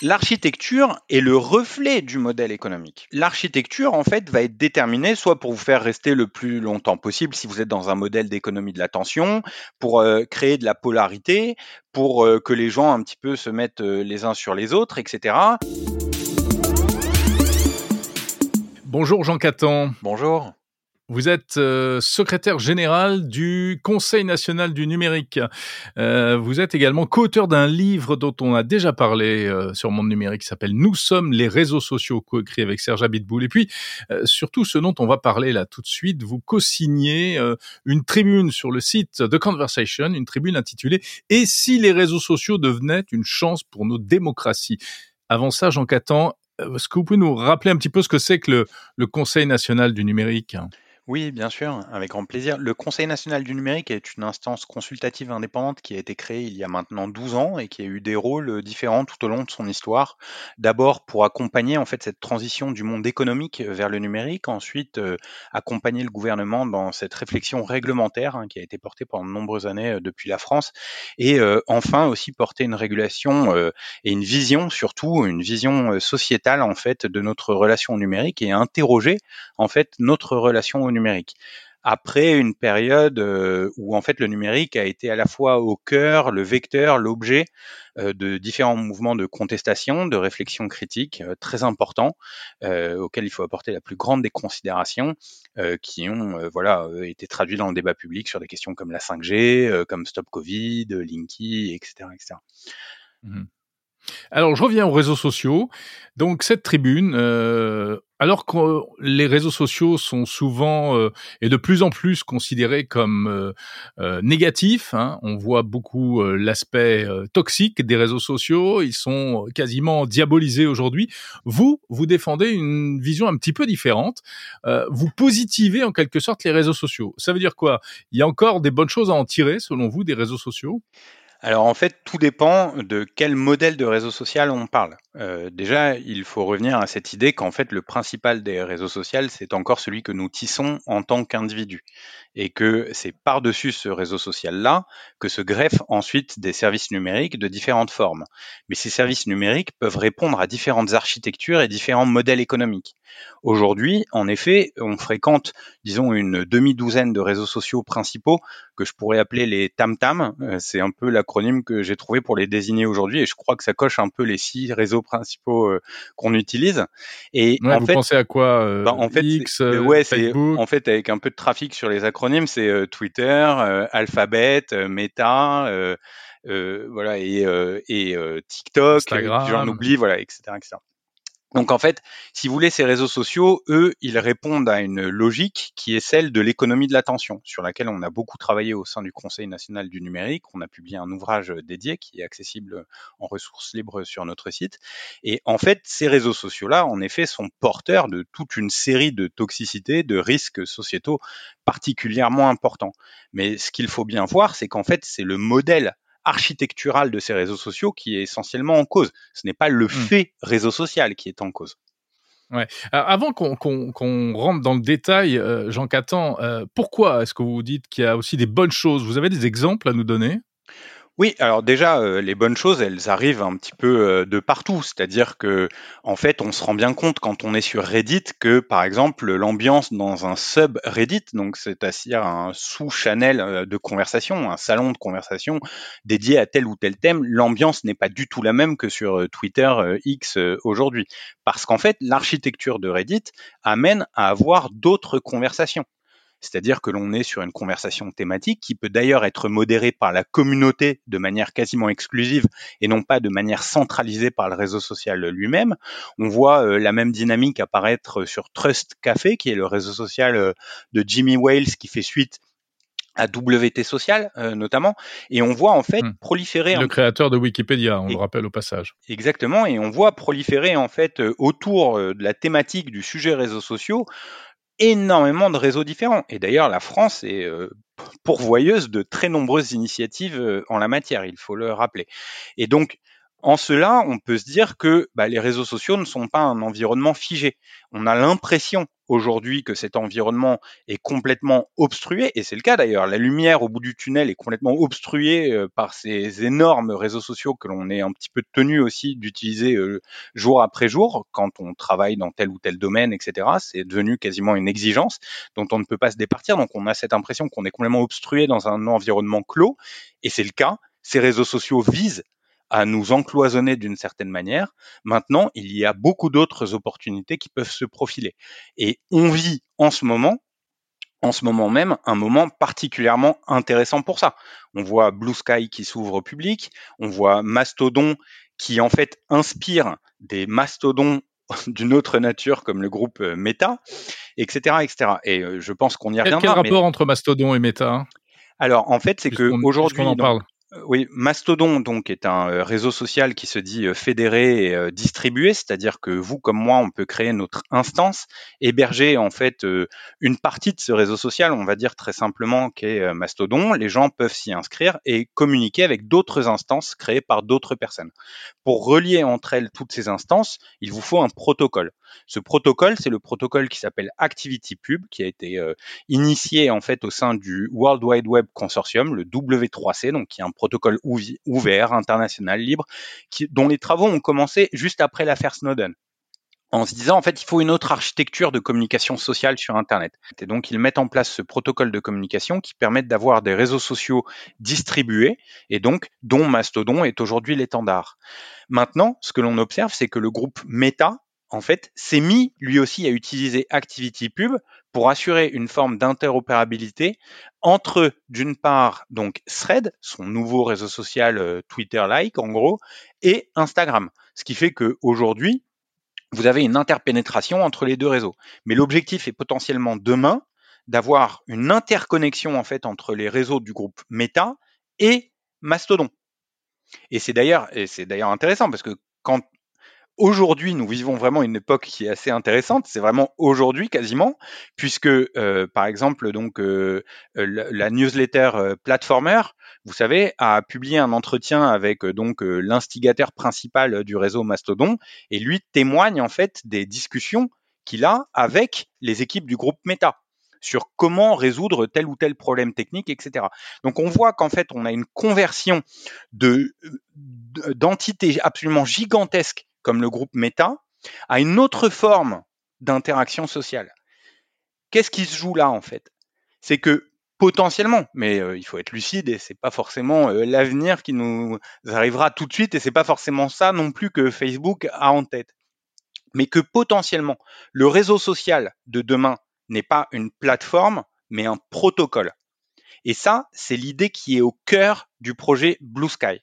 L'architecture est le reflet du modèle économique. L'architecture, en fait, va être déterminée soit pour vous faire rester le plus longtemps possible si vous êtes dans un modèle d'économie de l'attention, pour euh, créer de la polarité, pour euh, que les gens un petit peu se mettent euh, les uns sur les autres, etc. Bonjour Jean Catan. Bonjour. Vous êtes euh, secrétaire général du Conseil national du numérique. Euh, vous êtes également co-auteur d'un livre dont on a déjà parlé euh, sur Monde Numérique qui s'appelle Nous sommes les réseaux sociaux, co-écrit avec Serge Abitboul. Et puis, surtout ce dont on va parler là tout de suite, vous co-signez une tribune sur le site The Conversation, une tribune intitulée Et si les réseaux sociaux devenaient une chance pour nos démocraties? Avant ça, Jean Catan, est-ce que vous pouvez nous rappeler un petit peu ce que c'est que le, le Conseil national du numérique? Oui, bien sûr, avec grand plaisir. Le Conseil national du numérique est une instance consultative indépendante qui a été créée il y a maintenant 12 ans et qui a eu des rôles euh, différents tout au long de son histoire. D'abord pour accompagner en fait cette transition du monde économique vers le numérique, ensuite euh, accompagner le gouvernement dans cette réflexion réglementaire hein, qui a été portée pendant de nombreuses années euh, depuis la France, et enfin aussi porter une régulation et une vision, surtout une vision sociétale en fait de notre relation au numérique et interroger en fait notre relation au numérique Après une période euh, où en fait le numérique a été à la fois au cœur, le vecteur, l'objet euh, de différents mouvements de contestation, de réflexion critique euh, très importants, auxquels il faut apporter la plus grande des considérations, qui ont voilà été traduits dans le débat public sur des questions comme la 5G, comme Stop Covid, Linky, etc., etc. Alors, je reviens aux réseaux sociaux. Donc, cette tribune, euh, alors que les réseaux sociaux sont souvent euh, et de plus en plus considérés comme euh, négatifs, hein, on voit beaucoup l'aspect toxique des réseaux sociaux. Ils sont quasiment diabolisés aujourd'hui. Vous, vous défendez une vision un petit peu différente. vous positivez en quelque sorte les réseaux sociaux. Ça veut dire quoi? Il y a encore des bonnes choses à en tirer, selon vous, des réseaux sociaux? Alors en fait, tout dépend de quel modèle de réseau social on parle. Euh, déjà, il faut revenir à cette idée qu'en fait, le principal des réseaux sociaux, c'est encore celui que nous tissons en tant qu'individu. Et que c'est par-dessus ce réseau social-là que se greffent ensuite des services numériques de différentes formes. Mais ces services numériques peuvent répondre à différentes architectures et différents modèles économiques. Aujourd'hui, en effet, on fréquente, disons, une demi-douzaine de réseaux sociaux principaux que je pourrais appeler les tam-tam. Euh, c'est un peu l'acronyme que j'ai trouvé pour les désigner aujourd'hui et je crois que ça coche un peu les six réseaux principaux euh, qu'on utilise. Et en vous fait, pensez à quoi euh, bah, En fait, X, ouais, Facebook? En fait, avec un peu de trafic sur les acronymes, c'est Twitter, Alphabet, Meta. voilà et, et TikTok, j'en oublie, voilà, etc., etc. Donc en fait, si vous voulez, ces réseaux sociaux, eux, ils répondent à une logique qui est celle de l'économie de l'attention, sur laquelle on a beaucoup travaillé au sein du Conseil national du numérique. On a publié un ouvrage dédié qui est accessible en ressources libres sur notre site. Et en fait, ces réseaux sociaux-là, en effet, sont porteurs de toute une série de toxicités, de risques sociétaux particulièrement importants. Mais ce qu'il faut bien voir, c'est qu'en fait, c'est le modèle architecturale de ces réseaux sociaux qui est essentiellement en cause. Ce n'est pas le hmm. fait réseau social qui est en cause. Ouais. avant qu'on rentre dans le détail, euh, Jean Catan, euh, pourquoi est-ce que vous dites qu'il y a aussi des bonnes choses? Vous avez des exemples à nous donner? Oui, alors déjà, euh, les bonnes choses, elles arrivent un petit peu euh, de partout. C'est-à-dire que, en fait, on se rend bien compte quand on est sur Reddit que, par exemple, l'ambiance dans un sub Reddit, donc c'est-à-dire un sous-channel euh, de conversation, un salon de conversation dédié à tel ou tel thème, l'ambiance n'est pas du tout la même que sur Twitter X aujourd'hui. Parce qu'en fait, l'architecture de Reddit amène à avoir d'autres conversations. C'est-à-dire que l'on est sur une conversation thématique qui peut d'ailleurs être modérée par la communauté de manière quasiment exclusive et non pas de manière centralisée par le réseau social lui-même. On voit euh, la même dynamique apparaître sur Trust Café, qui est le réseau social euh, de Jimmy Wales qui fait suite à WT Social euh, notamment, et on voit en fait hmm. proliférer le créateur de Wikipédia, on le rappelle au passage. Exactement, et on voit proliférer en fait autour de la thématique du sujet réseaux sociaux énormément de réseaux différents. Et d'ailleurs, la France est euh, pourvoyeuse de très nombreuses initiatives euh, en la matière, il faut le rappeler. Et donc, En cela, on peut se dire que bah, les réseaux sociaux ne sont pas un environnement figé. On a l'impression aujourd'hui que cet environnement est complètement obstrué, et c'est le cas d'ailleurs. La lumière au bout du tunnel est complètement obstruée euh, par ces énormes réseaux sociaux que l'on est un petit peu tenu aussi d'utiliser euh, jour après jour quand on travaille dans tel ou tel domaine, etc. C'est devenu quasiment une exigence dont on ne peut pas se départir. Donc on a cette impression qu'on est complètement obstrué dans un environnement clos, et c'est le cas. Ces réseaux sociaux visent à nous encloisonner d'une certaine manière. Maintenant, il y a beaucoup d'autres opportunités qui peuvent se profiler. Et on vit en ce moment, en ce moment même, un moment particulièrement intéressant pour ça. On voit Blue Sky qui s'ouvre au public, on voit Mastodon qui en fait inspire des mastodons d'une autre nature comme le groupe euh, Meta, etc., etc. Et euh, je pense qu'on y reviendra. Quel rapport entre Mastodon et Meta Alors en fait, c'est que aujourd'hui, on en parle. Euh, oui, Mastodon donc est un euh, réseau social qui se dit euh, fédéré et distribué, c'est-à-dire que vous comme moi, on peut créer notre instance, héberger en fait une partie de ce réseau social, on va dire très simplement qu'est Mastodon. Les gens peuvent s'y inscrire et communiquer avec d'autres instances créées par d'autres personnes. Pour relier entre elles toutes ces instances, il vous faut un protocole. Ce protocole, c'est le protocole qui s'appelle ActivityPub, qui a été initié en fait au sein du World Wide Web Consortium, le W3C, donc qui est un protocole ouvert, international, libre, dont les travaux ont commencé juste après l'affaire Snowden en se disant en fait il faut une autre architecture de communication sociale sur Internet. Et donc ils mettent en place ce protocole de communication qui permet d'avoir des réseaux sociaux distribués et donc dont Mastodon est aujourd'hui l'étendard. Maintenant, ce que l'on observe, c'est que le groupe Meta en fait, s'est mis lui aussi à utiliser ActivityPub pour assurer une forme d'interopérabilité entre, d'une part, donc Thread, son nouveau réseau social euh, Twitter-like en gros, et Instagram. Ce qui fait qu'aujourd'hui, vous avez une interpénétration entre les deux réseaux. Mais l'objectif est potentiellement demain d'avoir une interconnexion en fait entre les réseaux du groupe Meta et Mastodon. Et c'est d'ailleurs, et c'est d'ailleurs intéressant parce que quand aujourd'hui, nous vivons vraiment une époque qui est assez intéressante. C'est vraiment aujourd'hui quasiment, puisque euh, par exemple donc euh, la, newsletter euh, Platformer, vous savez, a publié un entretien avec donc l'instigateur principal du réseau Mastodon et lui témoigne en fait des discussions qu'il a avec les équipes du groupe Meta sur comment résoudre tel ou tel problème technique, etc. Donc on voit qu'en fait on a une conversion de d'entités absolument gigantesques comme le groupe Meta, a une autre forme d'interaction sociale. Qu'est-ce qui se joue là en fait? C'est que potentiellement, mais euh, il faut être lucide et c'est pas forcément euh, l'avenir qui nous arrivera tout de suite et c'est pas forcément ça non plus que Facebook a en tête. Mais que potentiellement le réseau social de demain n'est pas une plateforme mais un protocole. Et ça, c'est l'idée qui est au cœur du projet Blue Sky,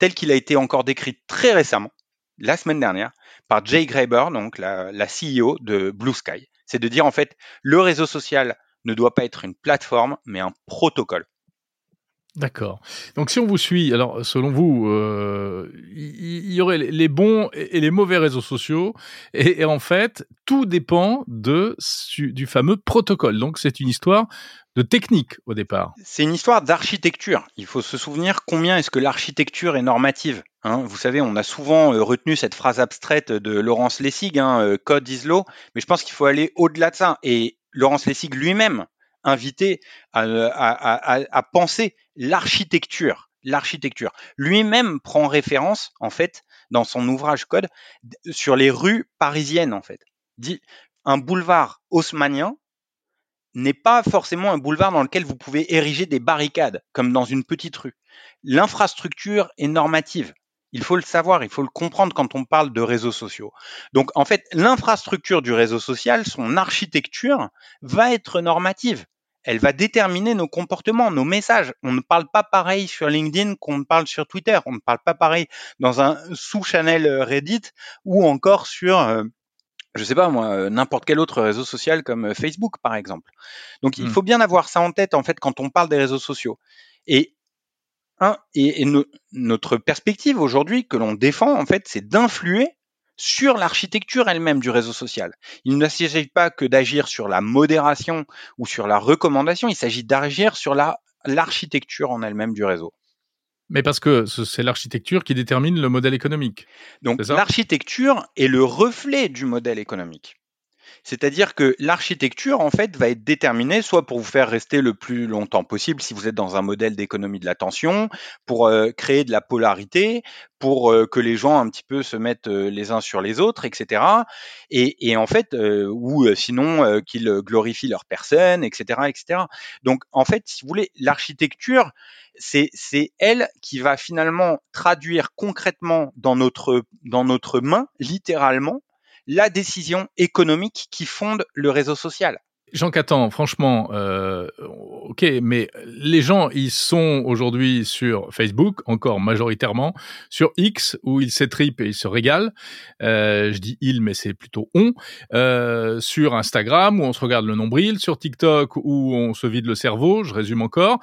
tel qu'il a été encore décrit très récemment la semaine dernière par Jay Graeber, donc la, la CEO de Blue Sky. C'est de dire en fait, le réseau social ne doit pas être une plateforme, mais un protocole. D'accord. Donc si on vous suit, alors selon vous, euh, il y, aurait les bons et les mauvais réseaux sociaux, et, en fait, tout dépend de, du fameux protocole. Donc c'est une histoire de technique au départ. C'est une histoire d'architecture. Il faut se souvenir combien est-ce que l'architecture est normative. Hein. vous savez, on a souvent euh, retenu cette phrase abstraite de Laurence Lessig, hein, euh, code is law, mais je pense qu'il faut aller au-delà de ça. Et Laurence Lessig lui-même invité à, penser l'architecture. L'architecture. Lui-même prend référence, en fait, dans son ouvrage Code, sur les rues parisiennes, en fait. Dit, un boulevard haussmanien n'est pas forcément un boulevard dans lequel vous pouvez ériger des barricades, comme dans une petite rue. L'infrastructure est normative. Il faut le savoir, il faut le comprendre quand on parle de réseaux sociaux. Donc en fait, l'infrastructure du réseau social, son architecture, va être normative elle va déterminer nos comportements, nos messages. On ne parle pas pareil sur LinkedIn qu'on ne parle sur Twitter. On ne parle pas pareil dans un sous-channel euh, Reddit ou encore sur, je euh, je sais pas moi, euh, n'importe quel autre réseau social comme Facebook par exemple. Donc il hmm. faut bien avoir ça en tête en fait quand on parle des réseaux sociaux. Et un, et, notre perspective aujourd'hui que l'on défend en fait, c'est d'influer sur l'architecture elle-même du réseau social. Il ne s'agit pas que d'agir sur la modération ou sur la recommandation, il s'agit d'agir sur la, l'architecture en elle-même du réseau. Mais parce que c'est l'architecture qui détermine le modèle économique. Donc l'architecture est le reflet du modèle économique. C'est-à-dire que l'architecture, en fait, va être déterminée soit pour vous faire rester le plus longtemps possible si vous êtes dans un modèle d'économie de l'attention, pour euh, créer de la polarité, pour euh, que les gens un petit peu se mettent euh, les uns sur les autres, etc. Et, en fait, ou sinon qu'ils glorifient leur personne, etc., etc. Donc, en fait, si vous voulez, l'architecture, c'est elle qui va finalement traduire concrètement dans notre dans notre main, littéralement, la décision économique qui fonde le réseau social. Jean Catan, franchement, euh, ok, mais les gens, ils sont aujourd'hui sur Facebook, encore majoritairement, sur X, où ils s'étripent et ils se régalent. Euh, je dis ils, mais c'est plutôt on. Euh, sur Instagram, où on se regarde le nombril. Sur TikTok, où on se vide le cerveau, je résume encore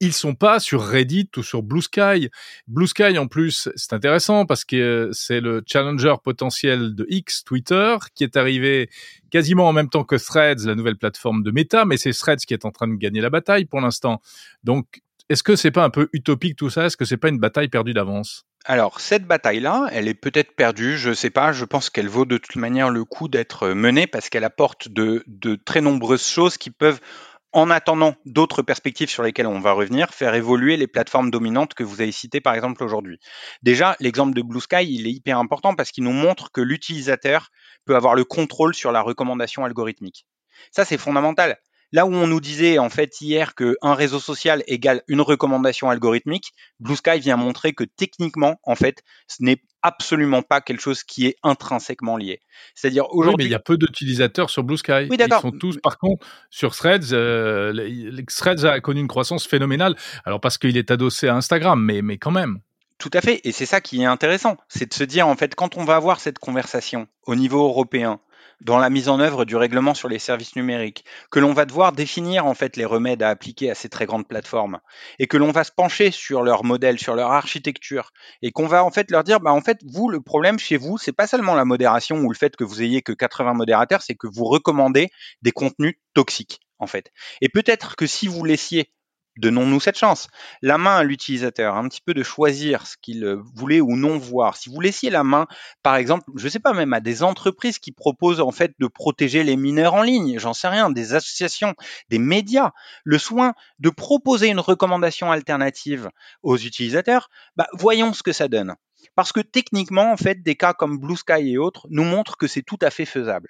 ils sont pas sur Reddit ou sur Blue Sky. Blue Sky, en plus, c'est intéressant parce que c'est le challenger potentiel de X, Twitter, qui est arrivé quasiment en même temps que Threads, la nouvelle plateforme de Meta, mais c'est Threads qui est en train de gagner la bataille pour l'instant. Donc, est-ce que c'est pas un peu utopique tout ça? Est-ce que c'est pas une bataille perdue d'avance? Alors, cette bataille-là, elle est peut-être perdue, je ne sais pas, je pense qu'elle vaut de toute manière le coup d'être menée parce qu'elle apporte de très nombreuses choses qui peuvent en attendant d'autres perspectives sur lesquelles on va revenir, faire évoluer les plateformes dominantes que vous avez citées par exemple aujourd'hui. Déjà, l'exemple de Blue Sky, il est hyper important parce qu'il nous montre que l'utilisateur peut avoir le contrôle sur la recommandation algorithmique. Ça, c'est fondamental. Là où on nous disait en fait hier qu'un réseau social égale une recommandation algorithmique, Blue Sky vient montrer que techniquement, en fait, ce n'est absolument pas quelque chose qui est intrinsèquement lié. C'est-à-dire aujourd'hui. Oui, mais il y a peu d'utilisateurs sur Blue Sky. Oui. Ils sont tous, par contre, sur Threads. Euh, Threads a connu une croissance phénoménale. Alors parce qu'il est adossé à Instagram, mais, mais quand même. Tout à fait. Et c'est ça qui est intéressant. C'est de se dire, en fait, quand on va avoir cette conversation au niveau européen, dans la mise en œuvre du règlement sur les services numériques, que l'on va devoir définir en fait les remèdes à appliquer à ces très grandes plateformes, et que l'on va se pencher sur leur modèle, sur leur architecture, et qu'on va en fait leur dire, bah en fait vous le problème chez vous, c'est pas seulement la modération ou le fait que vous ayez que 80 modérateurs, c'est que vous recommandez des contenus toxiques en fait. Et peut-être que si vous laissiez donnons-nous cette chance. La main à l'utilisateur, un petit peu de choisir ce qu'il euh, voulait ou non voir. Si vous laissiez la main, par exemple, je ne sais pas, même à des entreprises qui proposent en fait de protéger les mineurs en ligne, j'en sais rien, des associations, des médias, le soin de proposer une recommandation alternative aux utilisateurs, bah, voyons ce que ça donne. Parce que techniquement, en fait, des cas comme Blue Sky et autres nous montrent que c'est tout à fait faisable.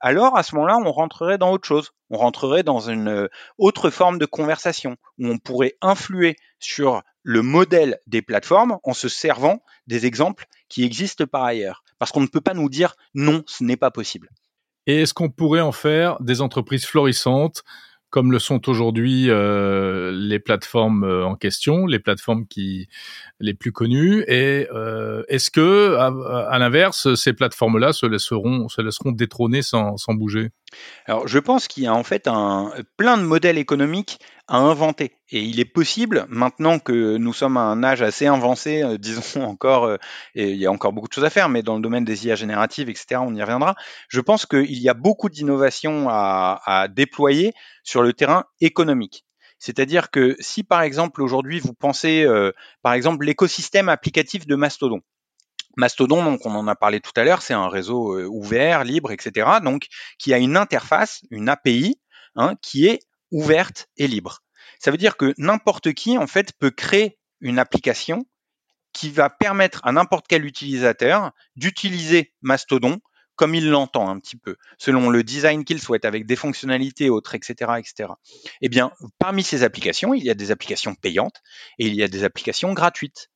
Alors, à ce moment-là, on rentrerait dans autre chose. On rentrerait dans une euh, autre forme de conversation où on pourrait influer sur le modèle des plateformes en se servant des exemples qui existent par ailleurs. Parce qu'on ne peut pas nous dire non, ce n'est pas possible. Et est-ce qu'on pourrait en faire des entreprises florissantes comme le sont aujourd'hui euh, les plateformes euh, en question, les plateformes qui les plus connues. Et euh, est-ce que, à, l'inverse, ces plateformes-là se laisseront, se laisseront détrôner sans, sans bouger? Alors, je pense qu'il y a en fait un, plein de modèles économiques à inventer. Et il est possible, maintenant que nous sommes à un âge assez avancé, euh, disons encore, euh, et il y a encore beaucoup de choses à faire, mais dans le domaine des IA génératives, etc., on y reviendra, je pense qu'il y a beaucoup d'innovations à, à déployer sur le terrain économique. C'est-à-dire que si par exemple aujourd'hui vous pensez euh, par exemple l'écosystème applicatif de Mastodon, Mastodon, donc on en a parlé tout à l'heure, c'est un réseau ouvert, libre, etc. Donc qui a une interface, une API, hein, qui est ouverte et libre. Ça veut dire que n'importe qui, en fait, peut créer une application qui va permettre à n'importe quel utilisateur d'utiliser Mastodon comme il l'entend un petit peu, selon le design qu'il souhaite, avec des fonctionnalités autres, etc., etc. Eh bien, parmi ces applications, il y a des applications payantes et il y a des applications gratuites.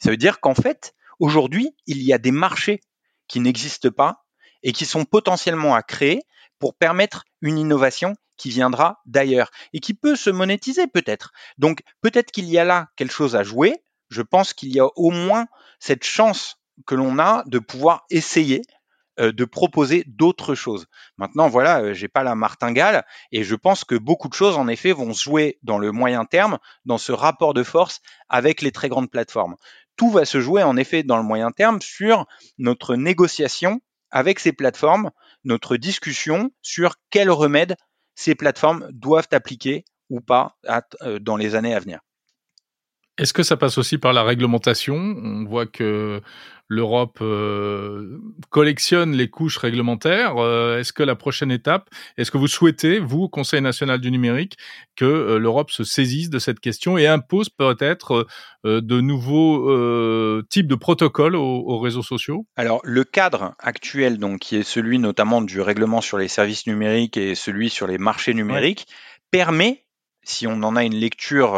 Ça veut dire qu'en fait, aujourd'hui, il y a des marchés qui n'existent pas et qui sont potentiellement à créer pour permettre une innovation qui viendra d'ailleurs et qui peut se monétiser peut-être. Donc peut-être qu'il y a là quelque chose à jouer. Je pense qu'il y a au moins cette chance que l'on a de pouvoir essayer euh, de proposer d'autres choses. Maintenant, voilà, euh, j'ai pas la martingale et je pense que beaucoup de choses, en effet, vont se jouer dans le moyen terme, dans ce rapport de force avec les très grandes plateformes. Tout va se jouer, en effet, dans le moyen terme sur notre négociation avec ces plateformes, notre discussion sur quels remèdes ces plateformes doivent appliquer ou pas euh, dans les années à venir. Est-ce que ça passe aussi par la réglementation? On voit que l'Europe euh, collectionne les couches réglementaires. Euh, est-ce que la prochaine étape, est-ce que vous souhaitez, vous, Conseil national du numérique, que euh, l'Europe se saisisse de cette question et impose peut-être de nouveaux types de protocoles aux, réseaux sociaux? Alors, le cadre actuel, donc, qui est celui notamment du règlement sur les services numériques et celui sur les marchés numériques, permet si on en a une lecture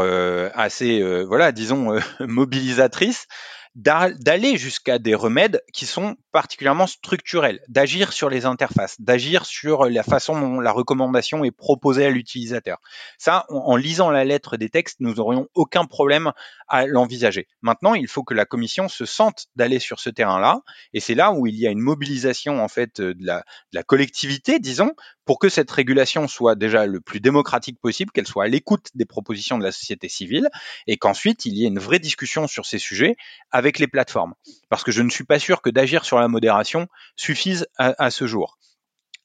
assez, voilà, disons, mobilisatrice, d'aller jusqu'à des remèdes qui sont particulièrement structurels, d'agir sur les interfaces, d'agir sur la façon dont la recommandation est proposée à l'utilisateur. Ça, en lisant la lettre des textes, nous n'aurions aucun problème à l'envisager. Maintenant, il faut que la commission se sente d'aller sur ce terrain-là, et c'est là où il y a une mobilisation en fait de la, de la collectivité, disons, pour que cette régulation soit déjà le plus démocratique possible, qu'elle soit à l'écoute des propositions de la société civile, et qu'ensuite il y ait une vraie discussion sur ces sujets avec les plateformes. Parce que je ne suis pas sûr que d'agir sur modération suffise à, ce jour.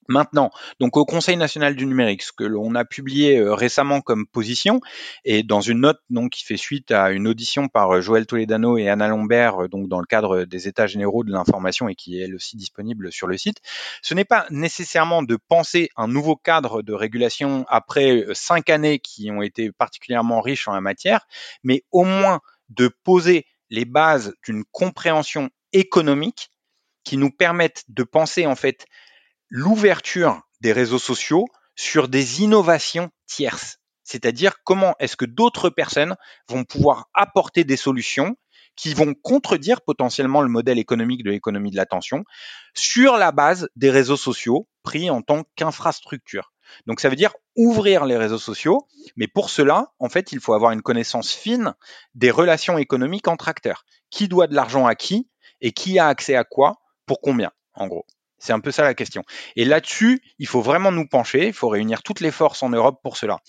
Maintenant, donc au Conseil national du numérique, ce que l'on a publié euh, récemment comme position, et dans une note donc qui fait suite à une audition par euh, Joël Toledano et Anna Lambert, euh, donc dans le cadre des États généraux de l'information et qui est elle aussi disponible sur le site, ce n'est pas nécessairement de penser un nouveau cadre de régulation après cinq années qui ont été particulièrement riches en la matière, mais au moins de poser les bases d'une compréhension économique qui nous permettent de penser en fait l'ouverture des réseaux sociaux sur des innovations tierces. C'est-à-dire comment est-ce que d'autres personnes vont pouvoir apporter des solutions qui vont contredire potentiellement le modèle économique de l'économie de l'attention sur la base des réseaux sociaux pris en tant qu'infrastructure. Donc ça veut dire ouvrir les réseaux sociaux, mais pour cela, en fait, il faut avoir une connaissance fine des relations économiques entre acteurs. Qui doit de l'argent à qui et qui a accès à quoi pour combien, en gros. C'est un peu ça la question. Et là-dessus, il faut vraiment nous pencher, il faut réunir toutes les forces en Europe pour cela.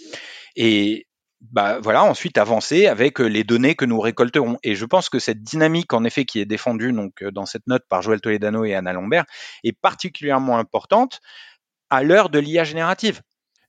Et bah voilà, ensuite avancer avec euh, les données que nous récolterons. Et je pense que cette dynamique, en effet, qui est défendue donc euh, dans cette note par Joël Toledano et Anna Lambert, est particulièrement importante à l'heure de l'IA générative.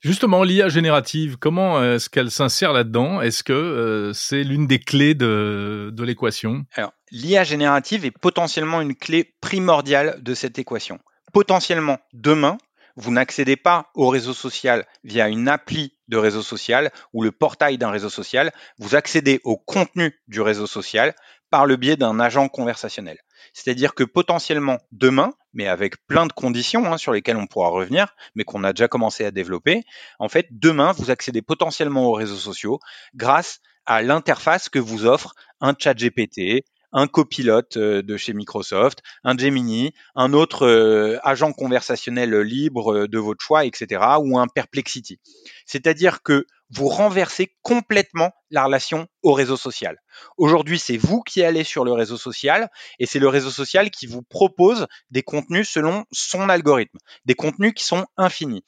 Justement, l'IA générative, comment est-ce qu'elle s'insère là-dedans? Est-ce que euh, c'est l'une des clés de, de l'équation? Alors, l'IA générative est potentiellement une clé primordiale de cette équation. Potentiellement, demain, vous n'accédez pas au réseau social via une appli de réseau social ou le portail d'un réseau social, vous accédez au contenu du réseau social par le biais d'un agent conversationnel. C'est-à-dire que potentiellement demain, mais avec plein de conditions hein, sur lesquelles on pourra revenir, mais qu'on a déjà commencé à développer, en fait, demain, vous accédez potentiellement aux réseaux sociaux grâce à l'interface que vous offre un chat GPT, un copilote euh, de chez Microsoft, un Gemini, un autre euh, agent conversationnel libre euh, de votre choix, etc., ou un Perplexity. C'est-à-dire que vous renversez complètement la relation au réseau social. Aujourd'hui, c'est vous qui allez sur le réseau social et c'est le réseau social qui vous propose des contenus selon son algorithme, des contenus qui sont infinis.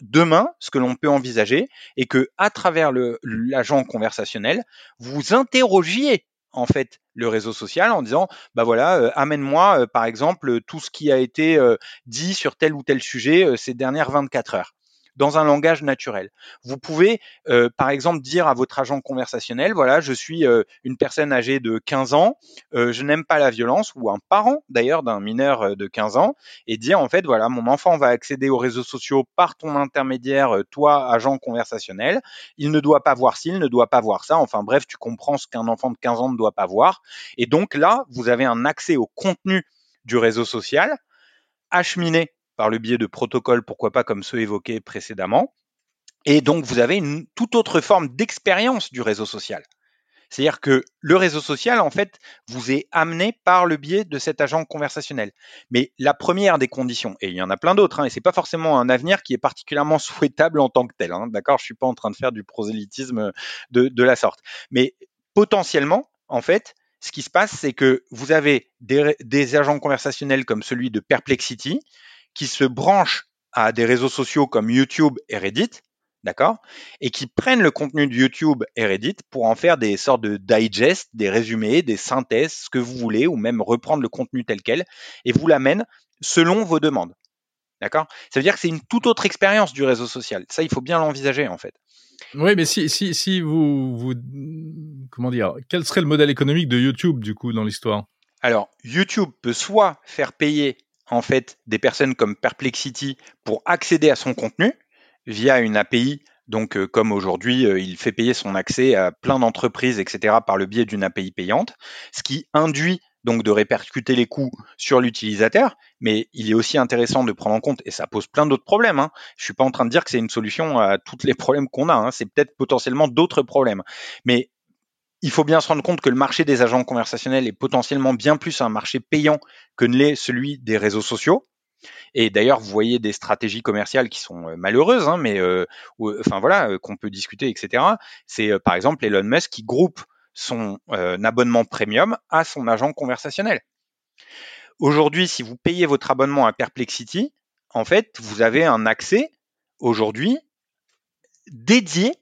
Demain, ce que l'on peut envisager est que à travers l'agent conversationnel, vous interrogiez en fait le réseau social en disant bah voilà euh, amène-moi euh, par exemple tout ce qui a été euh, dit sur tel ou tel sujet ces dernières 24 heures dans un langage naturel. Vous pouvez, euh, par exemple, dire à votre agent conversationnel, voilà, je suis euh, une personne âgée de 15 ans, euh, je n'aime pas la violence, ou un parent d'ailleurs d'un mineur de 15 ans, et dire, en fait, voilà, mon enfant va accéder aux réseaux sociaux par ton intermédiaire, toi, agent conversationnel, il ne doit pas voir ci, il ne doit pas voir ça, enfin bref, tu comprends ce qu'un enfant de 15 ans ne doit pas voir. Et donc là, vous avez un accès au contenu du réseau social acheminé par le biais de protocoles, pourquoi pas comme ceux évoqués précédemment. Et donc, vous avez une toute autre forme d'expérience du réseau social. C'est-à-dire que le réseau social, en fait, vous est amené par le biais de cet agent conversationnel. Mais la première des conditions, et il y en a plein d'autres, hein, et c'est pas forcément un avenir qui est particulièrement souhaitable en tant que tel. Hein, D'accord, je suis pas en train de faire du prosélytisme de, la sorte. Mais potentiellement, en fait, ce qui se passe, c'est que vous avez des agents conversationnels comme celui de Perplexity, qui se branchent à des réseaux sociaux comme YouTube et Reddit, d'accord Et qui prennent le contenu de YouTube et Reddit pour en faire des sortes de digest, des résumés, des synthèses, ce que vous voulez, ou même reprendre le contenu tel quel, et vous l'amènent selon vos demandes. D'accord Ça veut dire que c'est une toute autre expérience du réseau social. Ça, il faut bien l'envisager en fait. Oui, mais si, si, si vous, vous, comment dire, quel serait le modèle économique de YouTube du coup dans l'histoire? Alors, YouTube peut soit faire payer en fait des personnes comme Perplexity pour accéder à son contenu via une API. Donc, euh, comme aujourd'hui, euh, il fait payer son accès à plein d'entreprises, etc., par le biais d'une API payante, ce qui induit donc de répercuter les coûts sur l'utilisateur, mais il est aussi intéressant de prendre en compte, et ça pose plein d'autres problèmes. Hein. Je suis pas en train de dire que c'est une solution à tous les problèmes qu'on a, hein. c'est peut-être potentiellement d'autres problèmes. Mais il faut bien se rendre compte que le marché des agents conversationnels est potentiellement bien plus un marché payant que ne l'est celui des réseaux sociaux. Et d'ailleurs, vous voyez des stratégies commerciales qui sont euh, malheureuses, hein, mais euh, enfin voilà, euh, qu'on peut discuter, etc. C'est par exemple Elon Musk qui groupe son abonnement premium à son agent conversationnel. Aujourd'hui, si vous payez votre abonnement à Perplexity, en fait, vous avez un accès aujourd'hui dédié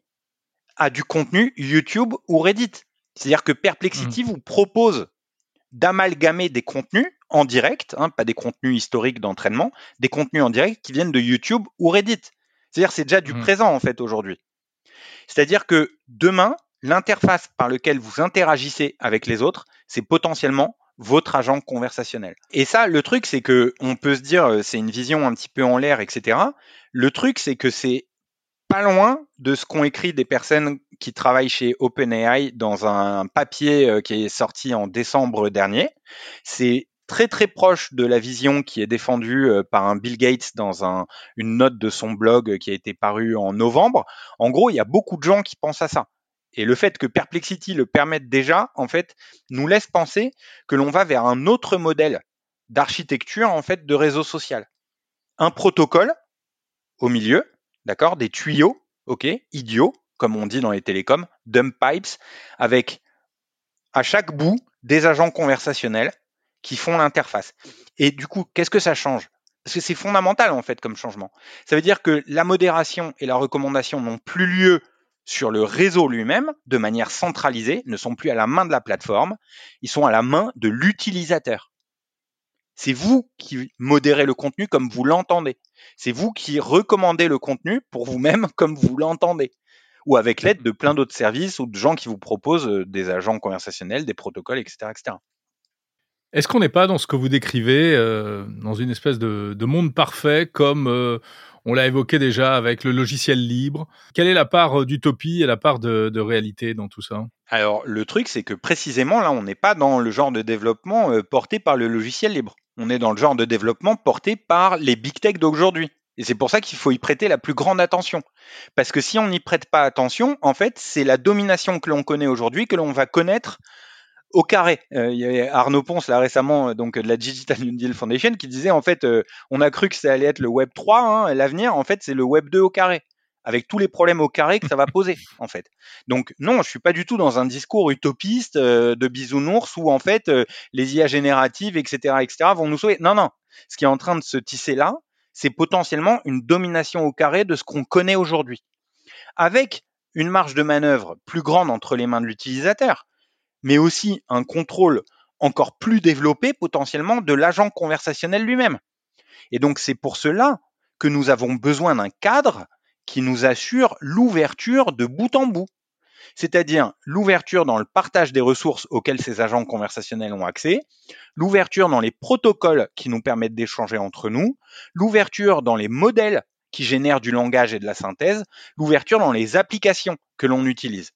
à du contenu YouTube ou Reddit. C'est-à-dire que Perplexity mmh. vous propose d'amalgamer des contenus en direct, hein, pas des contenus historiques d'entraînement, des contenus en direct qui viennent de YouTube ou Reddit. C'est-à-dire c'est déjà du mmh. présent en fait aujourd'hui. C'est-à-dire que demain, l'interface par laquelle vous interagissez avec les autres, c'est potentiellement votre agent conversationnel. Et ça, le truc, c'est que on peut se dire, euh, c'est une vision un petit peu en l'air, etc. Le truc, c'est que c'est pas loin de ce qu'ont écrit des personnes qui travaillent chez OpenAI dans un papier euh, qui est sorti en décembre dernier. C'est très très proche de la vision qui est défendue euh, par un Bill Gates dans un, une note de son blog qui a été parue en novembre. En gros, il y a beaucoup de gens qui pensent à ça. Et le fait que Perplexity le permette déjà, en fait, nous laisse penser que l'on va vers un autre modèle d'architecture, en fait, de réseau social. Un protocole au milieu, d'accord, des tuyaux, ok, idiots, comme on dit dans les télécoms, dump pipes, avec à chaque bout des agents conversationnels qui font l'interface. Et du coup, qu'est-ce que ça change? Parce que c'est fondamental en fait comme changement. Ça veut dire que la modération et la recommandation n'ont plus lieu sur le réseau lui-même de manière centralisée, ne sont plus à la main de la plateforme, ils sont à la main de l'utilisateur. C'est vous qui modérez le contenu comme vous l'entendez. C'est vous qui recommandez le contenu pour vous-même comme vous l'entendez. Ou avec l'aide de plein d'autres services ou de gens qui vous proposent euh, des agents conversationnels, des protocoles, etc. etc. Est-ce qu'on n'est pas dans ce que vous décrivez, euh, dans une espèce de, monde parfait, comme euh, on l'a évoqué déjà avec le logiciel libre? Quelle est la part d'utopie et la part de, de, réalité dans tout ça? Alors, le truc, c'est que précisément, là, on n'est pas dans le genre de développement porté par le logiciel libre. On est dans le genre de développement porté par les big tech d'aujourd'hui. Et c'est pour ça qu'il faut y prêter la plus grande attention. Parce que si on n'y prête pas attention, en fait, c'est la domination que l'on connaît aujourd'hui que l'on va connaître au carré. Euh, il y a Arnaud Ponce là récemment euh, donc de la Digital New Deal Foundation qui disait en fait euh, on a cru que ça allait être le Web 3 hein, l'avenir en fait c'est le Web 2 au carré avec tous les problèmes au carré que ça va poser en fait. Donc non, je suis pas du tout dans un discours utopiste euh, de bisounours où en fait euh, les IA génératives, etc., etc., vont nous sauver. Non, non. Ce qui est en train de se tisser là, c'est potentiellement une domination au carré de ce qu'on connaît aujourd'hui, avec une marge de manœuvre plus grande entre les mains de l'utilisateur, mais aussi un contrôle encore plus développé potentiellement de l'agent conversationnel lui-même. Et donc c'est pour cela que nous avons besoin d'un cadre qui nous assure l'ouverture de bout en bout. C'est-à-dire l'ouverture dans le partage des ressources auxquelles ces agents conversationnels ont accès, l'ouverture dans les protocoles qui nous permettent d'échanger entre nous, l'ouverture dans les modèles qui génèrent du langage et de la synthèse, l'ouverture dans les applications que l'on utilise.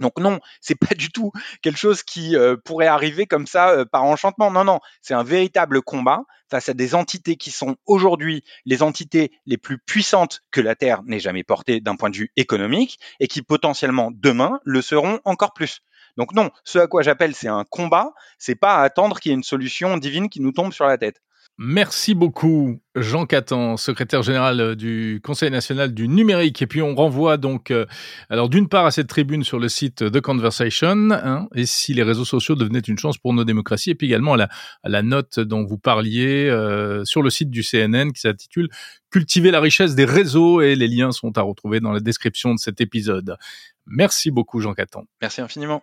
Donc non, c'est pas du tout quelque chose qui euh, pourrait arriver comme ça euh, par enchantement. Non, non, c'est un véritable combat face à des entités qui sont aujourd'hui les entités les plus puissantes que la Terre n'ait jamais portées d'un point de vue économique et qui potentiellement demain le seront encore plus. Donc non, ce à quoi j'appelle c'est un combat, c'est pas à attendre qu'il y ait une solution divine qui nous tombe sur la tête. Merci beaucoup, Jean Catan, secrétaire général euh, du Conseil national du numérique. Et puis on renvoie donc, euh, alors d'une part à cette tribune sur le site The Conversation, hein, et si les réseaux sociaux devenaient une chance pour nos démocraties, et puis également à la, note dont vous parliez euh, sur le site du CNN qui s'intitule Cultiver la richesse des réseaux, et les liens sont à retrouver dans la description de cet épisode. Merci beaucoup, Jean Catan. Merci infiniment.